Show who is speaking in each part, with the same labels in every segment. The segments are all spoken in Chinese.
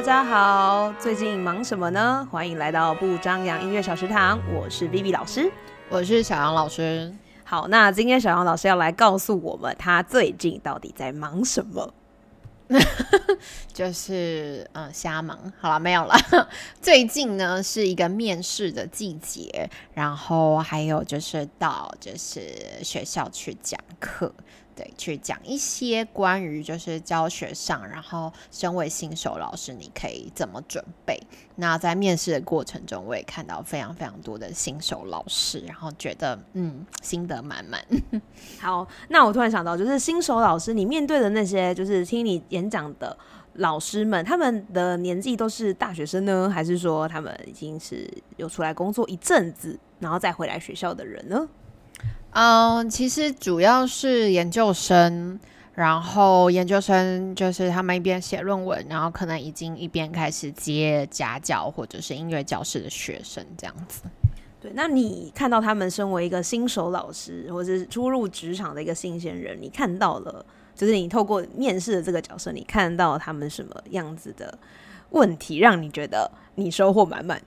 Speaker 1: 大家好，最近忙什么呢？欢迎来到不张扬音乐小食堂，我是 Vivi 老师，
Speaker 2: 我是小杨老师。
Speaker 1: 好，那今天小杨老师要来告诉我们，他最近到底在忙什么？
Speaker 2: 就是嗯，瞎忙好了，没有了。最近呢是一个面试的季节，然后还有就是到就是学校去讲课。对，去讲一些关于就是教学上，然后身为新手老师，你可以怎么准备？那在面试的过程中，我也看到非常非常多的新手老师，然后觉得嗯，心得满满。
Speaker 1: 好，那我突然想到，就是新手老师，你面对的那些就是听你演讲的老师们，他们的年纪都是大学生呢，还是说他们已经是有出来工作一阵子，然后再回来学校的人呢？
Speaker 2: 嗯，其实主要是研究生，然后研究生就是他们一边写论文，然后可能已经一边开始接家教或者是音乐教室的学生这样子。
Speaker 1: 对，那你看到他们身为一个新手老师，或者是初入职场的一个新鲜人，你看到了，就是你透过面试的这个角色，你看到他们什么样子的问题，让你觉得你收获满满？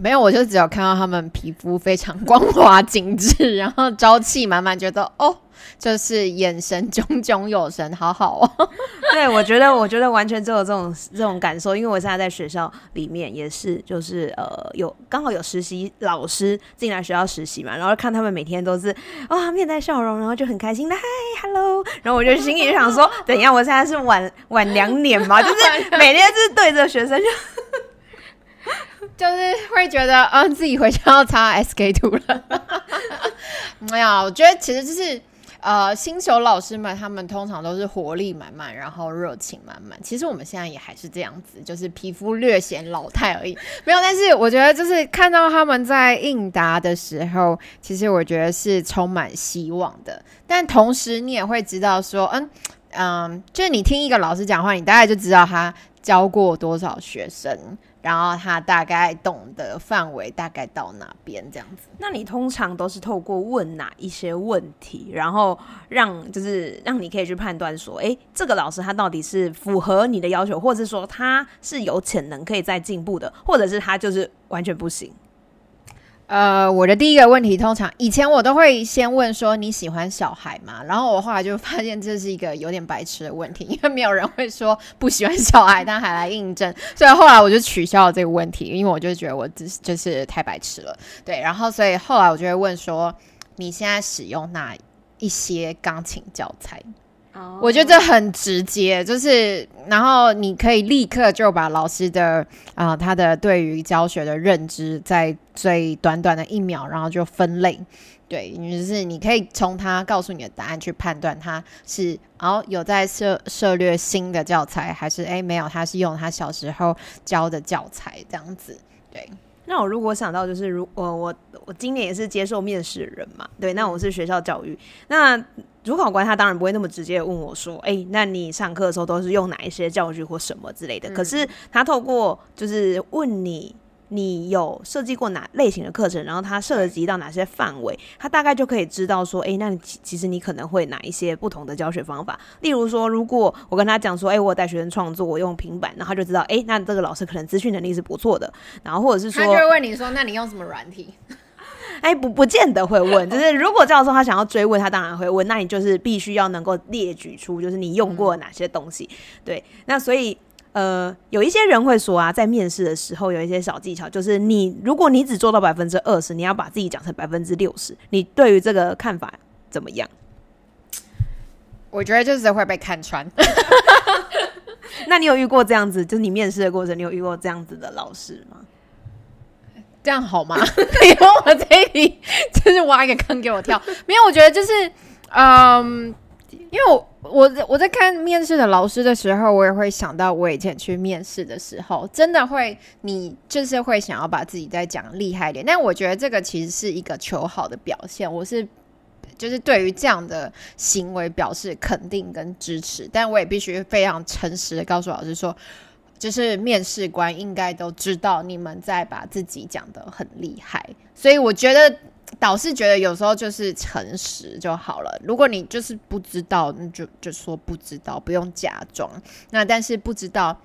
Speaker 2: 没有，我就只有看到他们皮肤非常光滑精致，然后朝气满满，觉得 哦，就是眼神炯炯有神，好好哦。
Speaker 1: 对，我觉得，我觉得完全只有这种这种感受，因为我现在在学校里面也是，就是呃，有刚好有实习老师进来学校实习嘛，然后看他们每天都是啊面带笑容，然后就很开心的嗨，hello，然后我就心里就想说，等一下，我现在是晚晚两点嘛，就是每天就是对着学生就。
Speaker 2: 就是会觉得，嗯，自己回家要擦 SK two 了。没有，我觉得其实就是，呃，新手老师们他们通常都是活力满满，然后热情满满。其实我们现在也还是这样子，就是皮肤略显老态而已。没有，但是我觉得就是看到他们在应答的时候，其实我觉得是充满希望的。但同时你也会知道说，嗯嗯，就是你听一个老师讲话，你大概就知道他教过多少学生。然后他大概懂得范围大概到哪边这样子？
Speaker 1: 那你通常都是透过问哪一些问题，然后让就是让你可以去判断说，哎，这个老师他到底是符合你的要求，或者是说他是有潜能可以再进步的，或者是他就是完全不行。
Speaker 2: 呃，我的第一个问题，通常以前我都会先问说你喜欢小孩吗？然后我后来就发现这是一个有点白痴的问题，因为没有人会说不喜欢小孩，但还来印证，所以后来我就取消了这个问题，因为我就觉得我就是太白痴了。对，然后所以后来我就会问说你现在使用哪一些钢琴教材？我觉得这很直接，就是然后你可以立刻就把老师的啊他的对于教学的认知，在最短短的一秒，然后就分类，对，就是你可以从他告诉你的答案去判断他是哦有在涉涉略新的教材，还是哎没有，他是用他小时候教的教材这样子，对。
Speaker 1: 那我如果想到就是如我我我今年也是接受面试的人嘛，对，那我是学校教育那。主考官他当然不会那么直接问我说：“哎，那你上课的时候都是用哪一些教具或什么之类的？”可是他透过就是问你，你有设计过哪类型的课程，然后他涉及到哪些范围，他大概就可以知道说：“哎，那你其实你可能会哪一些不同的教学方法。”例如说，如果我跟他讲说：“哎，我带学生创作，我用平板”，然后他就知道：“哎，那这个老师可能资讯能力是不错的。”然后或者是说，
Speaker 2: 他就会问你说：“那你用什么软体？”
Speaker 1: 哎，不，不见得会问。就是如果教授他想要追问，他当然会问。那你就是必须要能够列举出，就是你用过哪些东西。对，那所以呃，有一些人会说啊，在面试的时候有一些小技巧，就是你如果你只做到百分之二十，你要把自己讲成百分之六十。你对于这个看法怎么样？
Speaker 2: 我觉得就是会被看穿。
Speaker 1: 那你有遇过这样子？就是你面试的过程，你有遇过这样子的老师吗？
Speaker 2: 这样好吗？你问我这一题，就是挖一个坑给我跳。没有，我觉得就是，嗯，因为我我我在看面试的老师的时候，我也会想到我以前去面试的时候，真的会，你就是会想要把自己再讲厉害一点。但我觉得这个其实是一个求好的表现，我是就是对于这样的行为表示肯定跟支持。但我也必须非常诚实的告诉老师说。就是面试官应该都知道你们在把自己讲的很厉害，所以我觉得导师觉得有时候就是诚实就好了。如果你就是不知道，那就就说不知道，不用假装。那但是不知道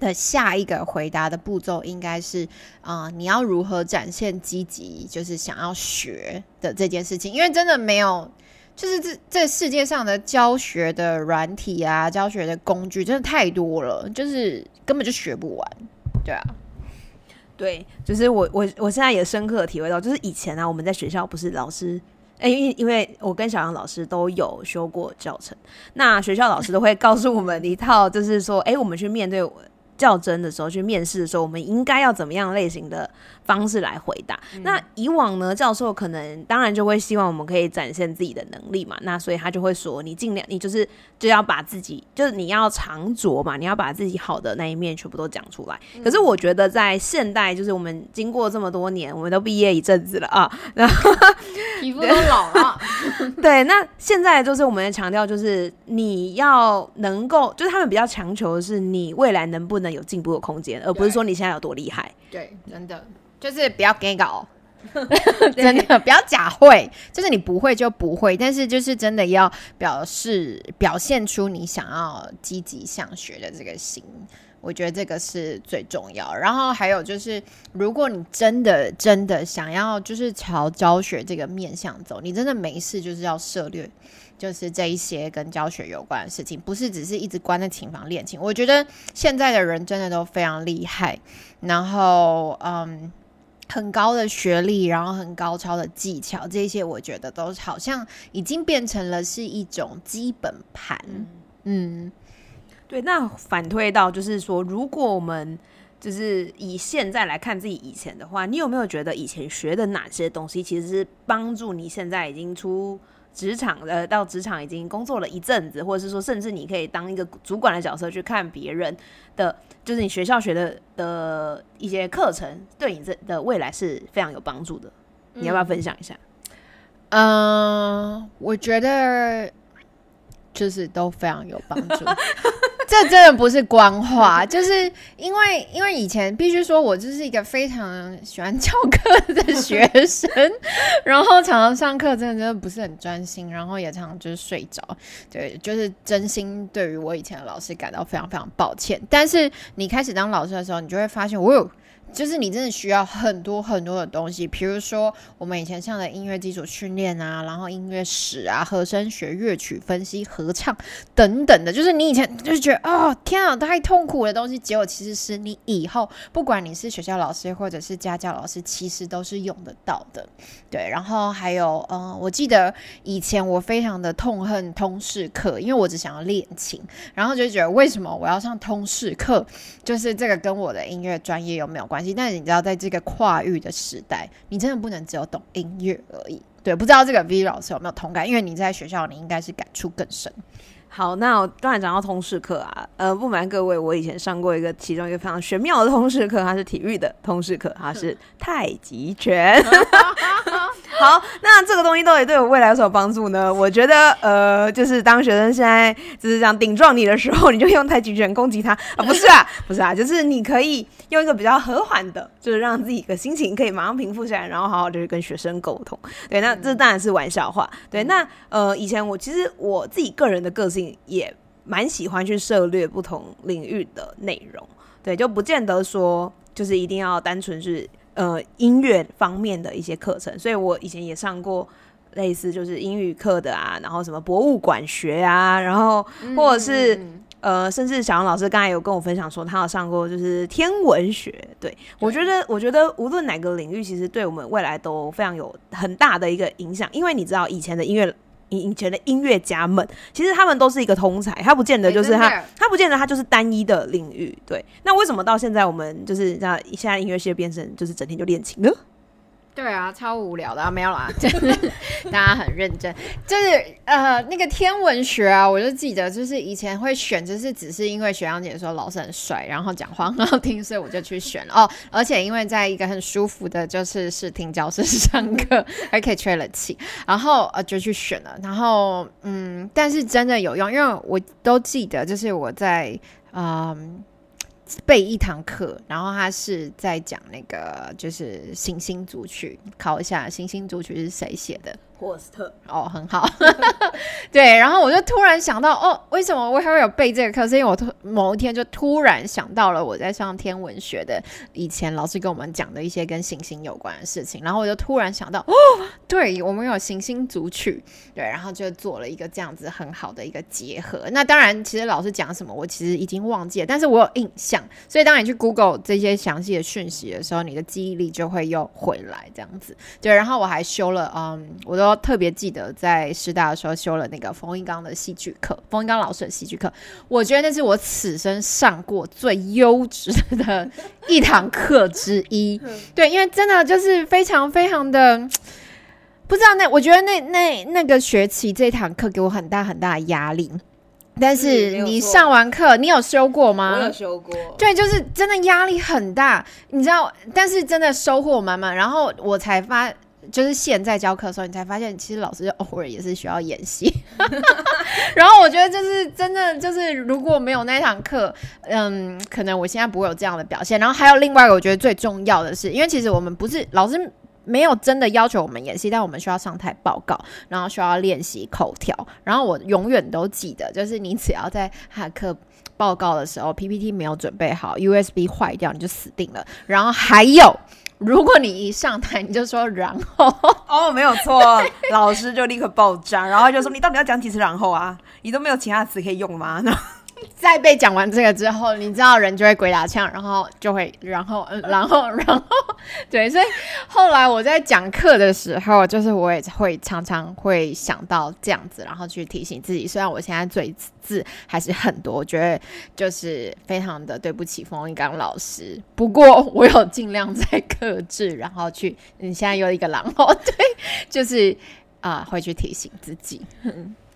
Speaker 2: 的下一个回答的步骤应该是，啊，你要如何展现积极，就是想要学的这件事情，因为真的没有，就是这这世界上的教学的软体啊，教学的工具真的太多了，就是根本就学不完，对啊。
Speaker 1: 对，就是我我我现在也深刻体会到，就是以前啊，我们在学校不是老师，哎，因为因为我跟小杨老师都有修过教程，那学校老师都会告诉我们一套，就是说，哎，我们去面对。较真的时候，去面试的时候，我们应该要怎么样类型的方式来回答？那以往呢，教授可能当然就会希望我们可以展现自己的能力嘛。那所以他就会说，你尽量，你就是就要把自己，就是你要长着嘛，你要把自己好的那一面全部都讲出来。可是我觉得在现代，就是我们经过这么多年，我们都毕业一阵子了啊，然后
Speaker 2: 皮肤都老了。
Speaker 1: 对，那现在就是我们强调，就是你要能够，就是他们比较强求的是你未来能不能。有进步的空间，而不是说你现在有多厉害。
Speaker 2: 对，真的就是不要给搞，真的不要假会，就是你不会就不会，但是就是真的要表示表现出你想要积极向学的这个心，我觉得这个是最重要。然后还有就是，如果你真的真的想要就是朝教学这个面向走，你真的没事就是要涉略。就是这一些跟教学有关的事情，不是只是一直关在琴房练琴。我觉得现在的人真的都非常厉害，然后嗯，很高的学历，然后很高超的技巧，这些我觉得都好像已经变成了是一种基本盘。嗯，
Speaker 1: 对。那反推到就是说，如果我们就是以现在来看自己以前的话，你有没有觉得以前学的哪些东西，其实是帮助你现在已经出？职场呃，到职场已经工作了一阵子，或者是说，甚至你可以当一个主管的角色去看别人的，就是你学校学的的一些课程，对你这的未来是非常有帮助的。你要不要分享一下？
Speaker 2: 嗯，我觉得就是都非常有帮助。这真的不是官话，就是因为因为以前必须说，我就是一个非常喜欢翘课的学生，然后常常上课真的真的不是很专心，然后也常常就是睡着。对，就是真心对于我以前的老师感到非常非常抱歉。但是你开始当老师的时候，你就会发现，我有。就是你真的需要很多很多的东西，比如说我们以前上的音乐基础训练啊，然后音乐史啊、和声学、乐曲分析、合唱等等的。就是你以前就觉得哦天啊太痛苦的东西，结果其实是你以后不管你是学校老师或者是家教老师，其实都是用得到的。对，然后还有嗯，我记得以前我非常的痛恨通识课，因为我只想要练琴，然后就觉得为什么我要上通识课？就是这个跟我的音乐专业有没有关系？但是你知道，在这个跨域的时代，你真的不能只有懂音乐而已。对，不知道这个 V 老师有没有同感？因为你在学校，你应该是感触更深。
Speaker 1: 好，那我刚才讲到通识课啊，呃，不瞒各位，我以前上过一个其中一个非常玄妙的通识课，它是体育的通识课，它是太极拳。好，那这个东西到底对我未来有什么帮助呢？我觉得，呃，就是当学生现在就是这样顶撞你的时候，你就用太极拳攻击他啊？不是啊，不是啊，就是你可以用一个比较和缓的，就是让自己的心情可以马上平复下来，然后好好的去跟学生沟通。对，那这当然是玩笑话。对，那呃，以前我其实我自己个人的个性。也蛮喜欢去涉猎不同领域的内容，对，就不见得说就是一定要单纯是呃音乐方面的一些课程，所以我以前也上过类似就是英语课的啊，然后什么博物馆学啊，然后或者是呃，甚至小杨老师刚才有跟我分享说，他有上过就是天文学，对我觉得我觉得无论哪个领域，其实对我们未来都非常有很大的一个影响，因为你知道以前的音乐。以以前的音乐家们，其实他们都是一个通才，他不见得就是他，他不见得他就是单一的领域。对，那为什么到现在我们就是像现在音乐系的变成就是整天就练琴呢？
Speaker 2: 对啊，超无聊的啊，没有啦，就 是大家很认真，就是呃那个天文学啊，我就记得就是以前会选，就是只是因为学长姐说老师很帅，然后讲话很好听，所以我就去选了哦。而且因为在一个很舒服的，就是视听教室上课，还可以吹冷气，然后呃就去选了。然后嗯，但是真的有用，因为我都记得，就是我在嗯。背一堂课，然后他是在讲那个就是行星组曲，考一下行星组曲是谁写的？
Speaker 1: 霍斯特。
Speaker 2: 哦，很好，对，然后我就突然想到，哦，为什么我还会有背这个课？是因为我突某一天就突然想到了我在上天文学的以前老师跟我们讲的一些跟行星有关的事情，然后我就突然想到，哦，对我们有行星组曲，对，然后就做了一个这样子很好的一个结合。那当然，其实老师讲什么，我其实已经忘记了，但是我有印象，所以当你去 Google 这些详细的讯息的时候，你的记忆力就会又回来这样子。对，然后我还修了，嗯，我都特别记得在师大的时候修了那个冯一刚的戏剧课，冯一刚老师的戏剧课，我觉得那是我此生上过最优质的一堂课之一。对，因为真的就是非常非常的，不知道那我觉得那那那个学期这堂课给我很大很大的压力。但是你上完课，你有修过吗？
Speaker 1: 我有修过，
Speaker 2: 对，就是真的压力很大，你知道，但是真的收获满满。然后我才发，就是现在教课的时候，你才发现，其实老师偶尔也是需要演戏。然后我觉得就是真的，就是如果没有那堂课，嗯，可能我现在不会有这样的表现。然后还有另外一个，我觉得最重要的是，因为其实我们不是老师。没有真的要求我们演戏，但我们需要上台报告，然后需要练习口条。然后我永远都记得，就是你只要在哈课报告的时候，PPT 没有准备好，USB 坏掉，你就死定了。然后还有，如果你一上台你就说然后，
Speaker 1: 哦，没有错，老师就立刻爆炸，然后就说你到底要讲几次然后啊？你都没有其他词可以用吗？
Speaker 2: 在被讲完这个之后，你知道人就会鬼打墙，然后就会然后嗯，然后然后 对，所以后来我在讲课的时候，就是我也会常常会想到这样子，然后去提醒自己。虽然我现在嘴字还是很多，我觉得就是非常的对不起冯一刚老师，不过我有尽量在克制，然后去你现在有一个然后对，就是啊、会去提醒自己。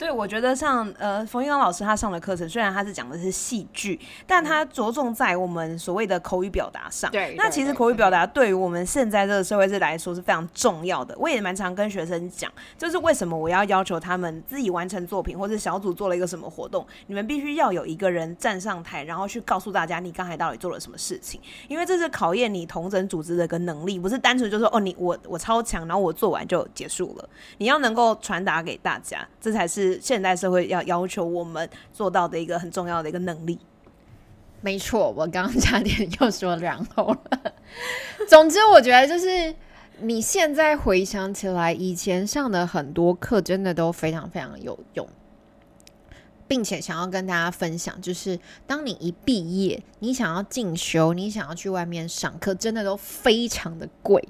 Speaker 1: 对，我觉得像呃冯一刚老师他上的课程，虽然他是讲的是戏剧，但他着重在我们所谓的口语表达上。
Speaker 2: 对
Speaker 1: 那其实口语表达对于我们现在这个社会是来说是非常重要的。我也蛮常跟学生讲，就是为什么我要要求他们自己完成作品，或者小组做了一个什么活动，你们必须要有一个人站上台，然后去告诉大家你刚才到底做了什么事情，因为这是考验你同整组织的一个能力，不是单纯就说哦你我我超强，然后我做完就结束了。你要能够传达给大家，这才是现代社会要要求我们做到的一个很重要的一个能力。
Speaker 2: 没错，我刚刚差点又说然后了。总之，我觉得就是你现在回想起来，以前上的很多课真的都非常非常有用，并且想要跟大家分享，就是当你一毕业，你想要进修，你想要去外面上课，真的都非常的贵。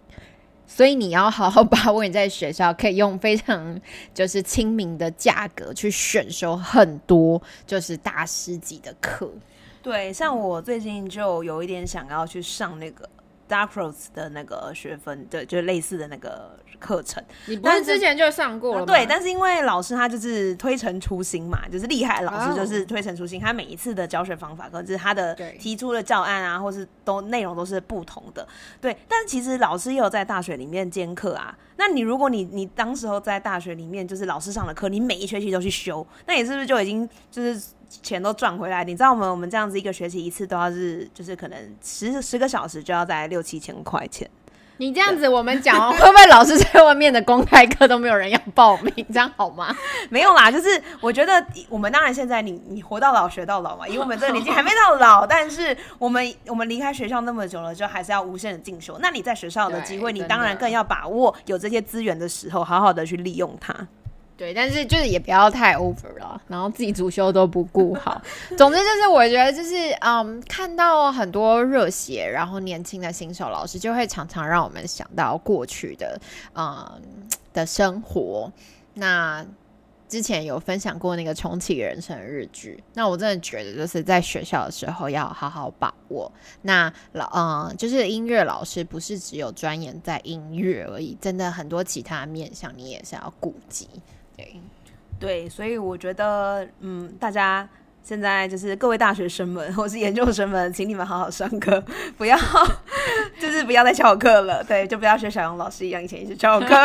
Speaker 2: 所以你要好好把握你在学校可以用非常就是亲民的价格去选修很多就是大师级的课。
Speaker 1: 对，像我最近就有一点想要去上那个 Dark Rose 的那个学分，对，就类似的那个课程。
Speaker 2: 你不
Speaker 1: 但是
Speaker 2: 是之前就上过了吗？
Speaker 1: 对，但是因为老师他就是推陈出新嘛，就是厉害的老师
Speaker 2: 哦
Speaker 1: 就是推陈出新，他每一次的教学方法或者是他的提出的教案啊，或是都内容都是不同的。对，但其实老师也有在大学里面兼课啊。那你如果你你当时候在大学里面就是老师上的课，你每一学期都去修，那你是不是就已经就是钱都赚回来？你知道我们我们这样子一个学期一次都要是就是可能十十个小时就要在六七千块钱。
Speaker 2: 你这样子我们讲哦，会不会老师在外面的公开课都没有人要报名？这样好吗？
Speaker 1: 没有啦，就是我觉得我们当然现在你你活到老学到老嘛，因为我们这个年纪还没到老，但是我们我们离开学校那么久了，就还是要无限的进修。那你在学校的机会，你当然更要把握有这些资源的时候，好好的去利用它。
Speaker 2: 对，但是就是也不要太 over 了，然后自己主修都不顾好。总之就是我觉得就是嗯，看到很多热血，然后年轻的新手老师，就会常常让我们想到过去的嗯的生活。那之前有分享过那个重启人生日剧，那我真的觉得就是在学校的时候要好好把握。那老嗯，就是音乐老师不是只有钻研在音乐而已，真的很多其他面向你也是要顾及。对，
Speaker 1: 所以我觉得，嗯，大家现在就是各位大学生们或是研究生们，请你们好好上课，不要 就是不要再翘课了。对，就不要学小杨老师一样，以前一直翘课。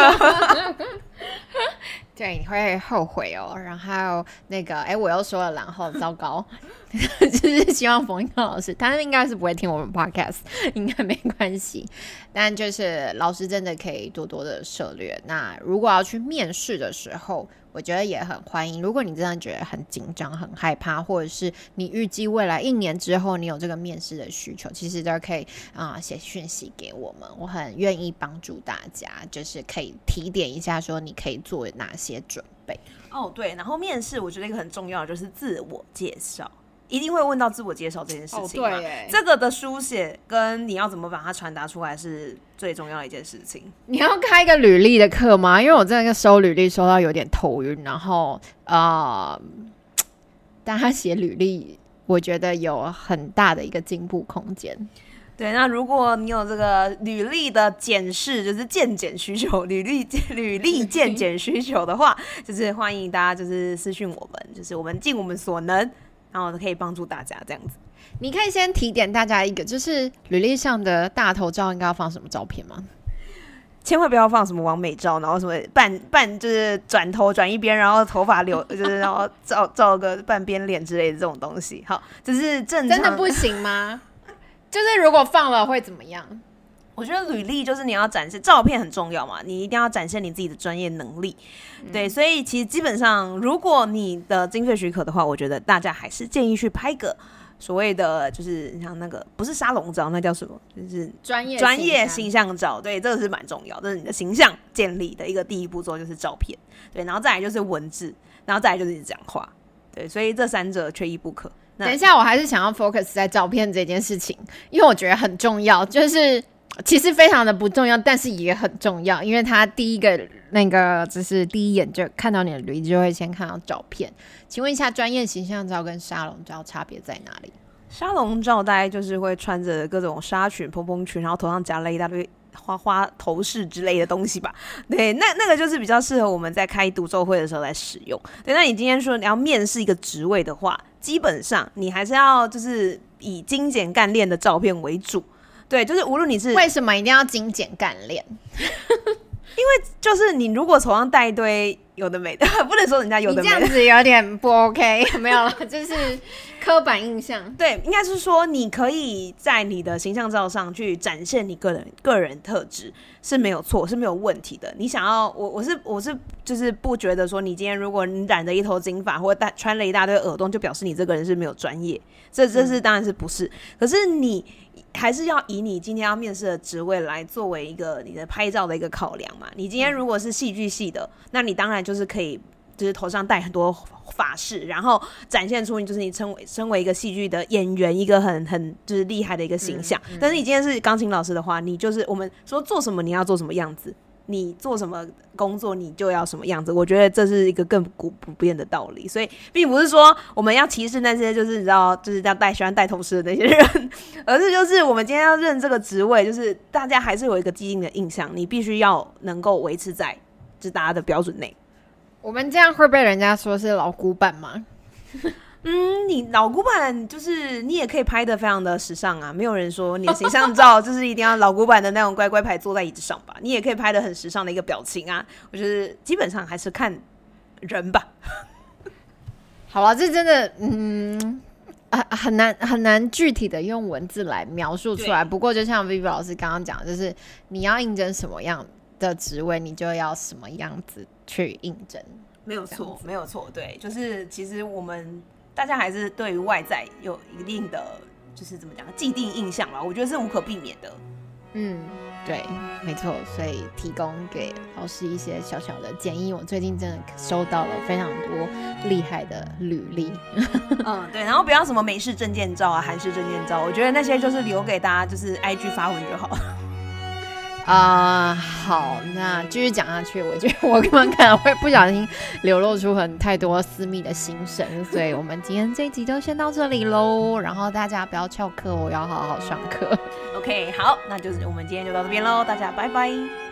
Speaker 2: 对，你会后悔哦。然后那个，哎，我又说了，然后糟糕，就是希望冯一康老师，他应该是不会听我们 podcast，应该没关系。但就是老师真的可以多多的涉略。那如果要去面试的时候，我觉得也很欢迎。如果你真的觉得很紧张、很害怕，或者是你预计未来一年之后你有这个面试的需求，其实都可以啊写讯息给我们，我很愿意帮助大家，就是可以提点一下，说你可以做哪些准备。
Speaker 1: 哦，对，然后面试我觉得一个很重要的就是自我介绍。一定会问到自我介绍这件事情嘛？这个的书写跟你要怎么把它传达出来是最重要的一件事情。
Speaker 2: 你要开一个履历的课吗？因为我真的收履历收到有点头晕，然后啊，但他写履历，我觉得有很大的一个进步空间。
Speaker 1: 对，那如果你有这个履历的检视，就是见检需求，履历履历见检需求的话，就是欢迎大家就是私信我们，就是我们尽我们所能。然后可以帮助大家这样子，
Speaker 2: 你可以先提点大家一个，就是履历上的大头照应该要放什么照片吗？
Speaker 1: 千万不要放什么完美照，然后什么半半就是转头转一边，然后头发留 就是然后照照个半边脸之类的这种东西。好，这是正
Speaker 2: 真的不行吗？就是如果放了会怎么样？
Speaker 1: 我觉得履历就是你要展示照片很重要嘛，你一定要展现你自己的专业能力，对，所以其实基本上，如果你的经费许可的话，我觉得大家还是建议去拍个所谓的就是像那个不是沙龙照，那叫什么？就是
Speaker 2: 专业
Speaker 1: 专业形象照，对，这个是蛮重要，这是你的形象建立的一个第一步骤，就是照片，对，然后再来就是文字，然后再来就是讲话，对，所以这三者缺一不可。
Speaker 2: 等一下，我还是想要 focus 在照片这件事情，因为我觉得很重要，就是。其实非常的不重要，但是也很重要，因为他第一个那个就是第一眼就看到你的履历，就会先看到照片。请问一下，专业形象照跟沙龙照差别在哪里？
Speaker 1: 沙龙照大概就是会穿着各种纱裙、蓬蓬裙，然后头上夹了一大堆花花头饰之类的东西吧？对，那那个就是比较适合我们在开独奏会的时候来使用。对，那你今天说你要面试一个职位的话，基本上你还是要就是以精简干练的照片为主。对，就是无论你是
Speaker 2: 为什么一定要精简干练？
Speaker 1: 因为就是你如果手上带一堆有的没的，不能说人家有的
Speaker 2: 这样子有点不 OK，没有了，就是刻板印象。
Speaker 1: 对，应该是说你可以在你的形象照上去展现你个人个人特质是没有错，是没有问题的。你想要我，我是我是就是不觉得说你今天如果你染着一头金发或者戴穿了一大堆耳洞，就表示你这个人是没有专业。这这是当然是不是？可是你。还是要以你今天要面试的职位来作为一个你的拍照的一个考量嘛？你今天如果是戏剧系的，那你当然就是可以，就是头上戴很多发饰，然后展现出你就是你称为身为一个戏剧的演员一个很很就是厉害的一个形象。但是你今天是钢琴老师的话，你就是我们说做什么你要做什么样子。你做什么工作，你就要什么样子。我觉得这是一个更古不变的道理，所以并不是说我们要歧视那些就是你知道就是要带喜欢带头饰的那些人，而是就是我们今天要认这个职位，就是大家还是有一个既定的印象，你必须要能够维持在就大家的标准内。
Speaker 2: 我们这样会被人家说是老古板吗？
Speaker 1: 嗯，你老古板就是你也可以拍的非常的时尚啊，没有人说你的形象照就是一定要老古板的那种乖乖牌坐在椅子上吧，你也可以拍的很时尚的一个表情啊。我觉得基本上还是看人吧。
Speaker 2: 好了，这真的嗯很很难很难具体的用文字来描述出来。不过就像 Vivi 老师刚刚讲，就是你要应征什么样的职位，你就要什么样子去应征。
Speaker 1: 没有错，没有错，对，就是其实我们。大家还是对于外在有一定的，就是怎么讲既定印象吧，我觉得是无可避免的。
Speaker 2: 嗯，对，没错，所以提供给老师一些小小的建议。我最近真的收到了非常多厉害的履历。
Speaker 1: 嗯，对，然后不要什么美式证件照啊、韩式证件照，我觉得那些就是留给大家，就是 IG 发文就好。
Speaker 2: 啊，好，那继续讲下去。我觉得我可能会不小心流露出很太多私密的心声，所以我们今天这一集就先到这里喽。然后大家不要翘课，我要好好上课。
Speaker 1: OK，好，那就是我们今天就到这边喽，大家拜拜。